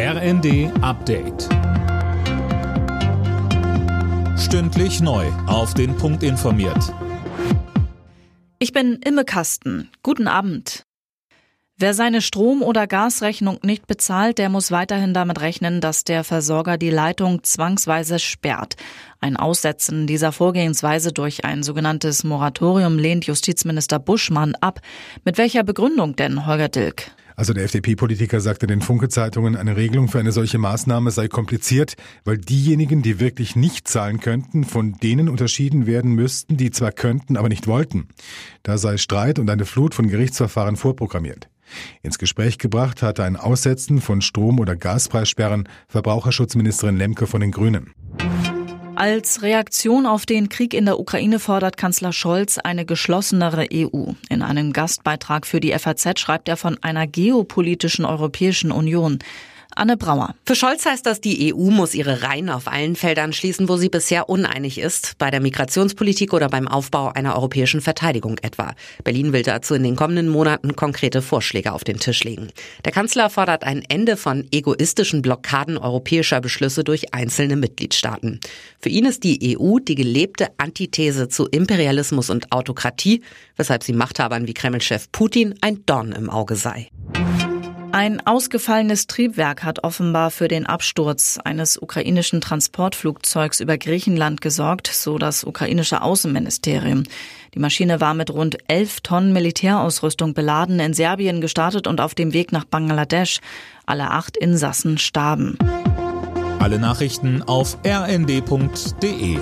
RND Update. Stündlich neu. Auf den Punkt informiert. Ich bin Imme Kasten. Guten Abend. Wer seine Strom- oder Gasrechnung nicht bezahlt, der muss weiterhin damit rechnen, dass der Versorger die Leitung zwangsweise sperrt. Ein Aussetzen dieser Vorgehensweise durch ein sogenanntes Moratorium lehnt Justizminister Buschmann ab. Mit welcher Begründung denn, Holger Dilk? Also der FDP-Politiker sagte den Funke-Zeitungen, eine Regelung für eine solche Maßnahme sei kompliziert, weil diejenigen, die wirklich nicht zahlen könnten, von denen unterschieden werden müssten, die zwar könnten, aber nicht wollten. Da sei Streit und eine Flut von Gerichtsverfahren vorprogrammiert. Ins Gespräch gebracht hatte ein Aussetzen von Strom- oder Gaspreissperren Verbraucherschutzministerin Lemke von den Grünen. Als Reaktion auf den Krieg in der Ukraine fordert Kanzler Scholz eine geschlossenere EU. In einem Gastbeitrag für die FAZ schreibt er von einer geopolitischen Europäischen Union. Anne Brauer. Für Scholz heißt das, die EU muss ihre Reihen auf allen Feldern schließen, wo sie bisher uneinig ist, bei der Migrationspolitik oder beim Aufbau einer europäischen Verteidigung etwa. Berlin will dazu in den kommenden Monaten konkrete Vorschläge auf den Tisch legen. Der Kanzler fordert ein Ende von egoistischen Blockaden europäischer Beschlüsse durch einzelne Mitgliedstaaten. Für ihn ist die EU die gelebte Antithese zu Imperialismus und Autokratie, weshalb sie Machthabern wie Kremlchef Putin ein Dorn im Auge sei. Ein ausgefallenes Triebwerk hat offenbar für den Absturz eines ukrainischen Transportflugzeugs über Griechenland gesorgt, so das ukrainische Außenministerium. Die Maschine war mit rund elf Tonnen Militärausrüstung beladen, in Serbien gestartet und auf dem Weg nach Bangladesch. Alle acht Insassen starben. Alle Nachrichten auf rnd.de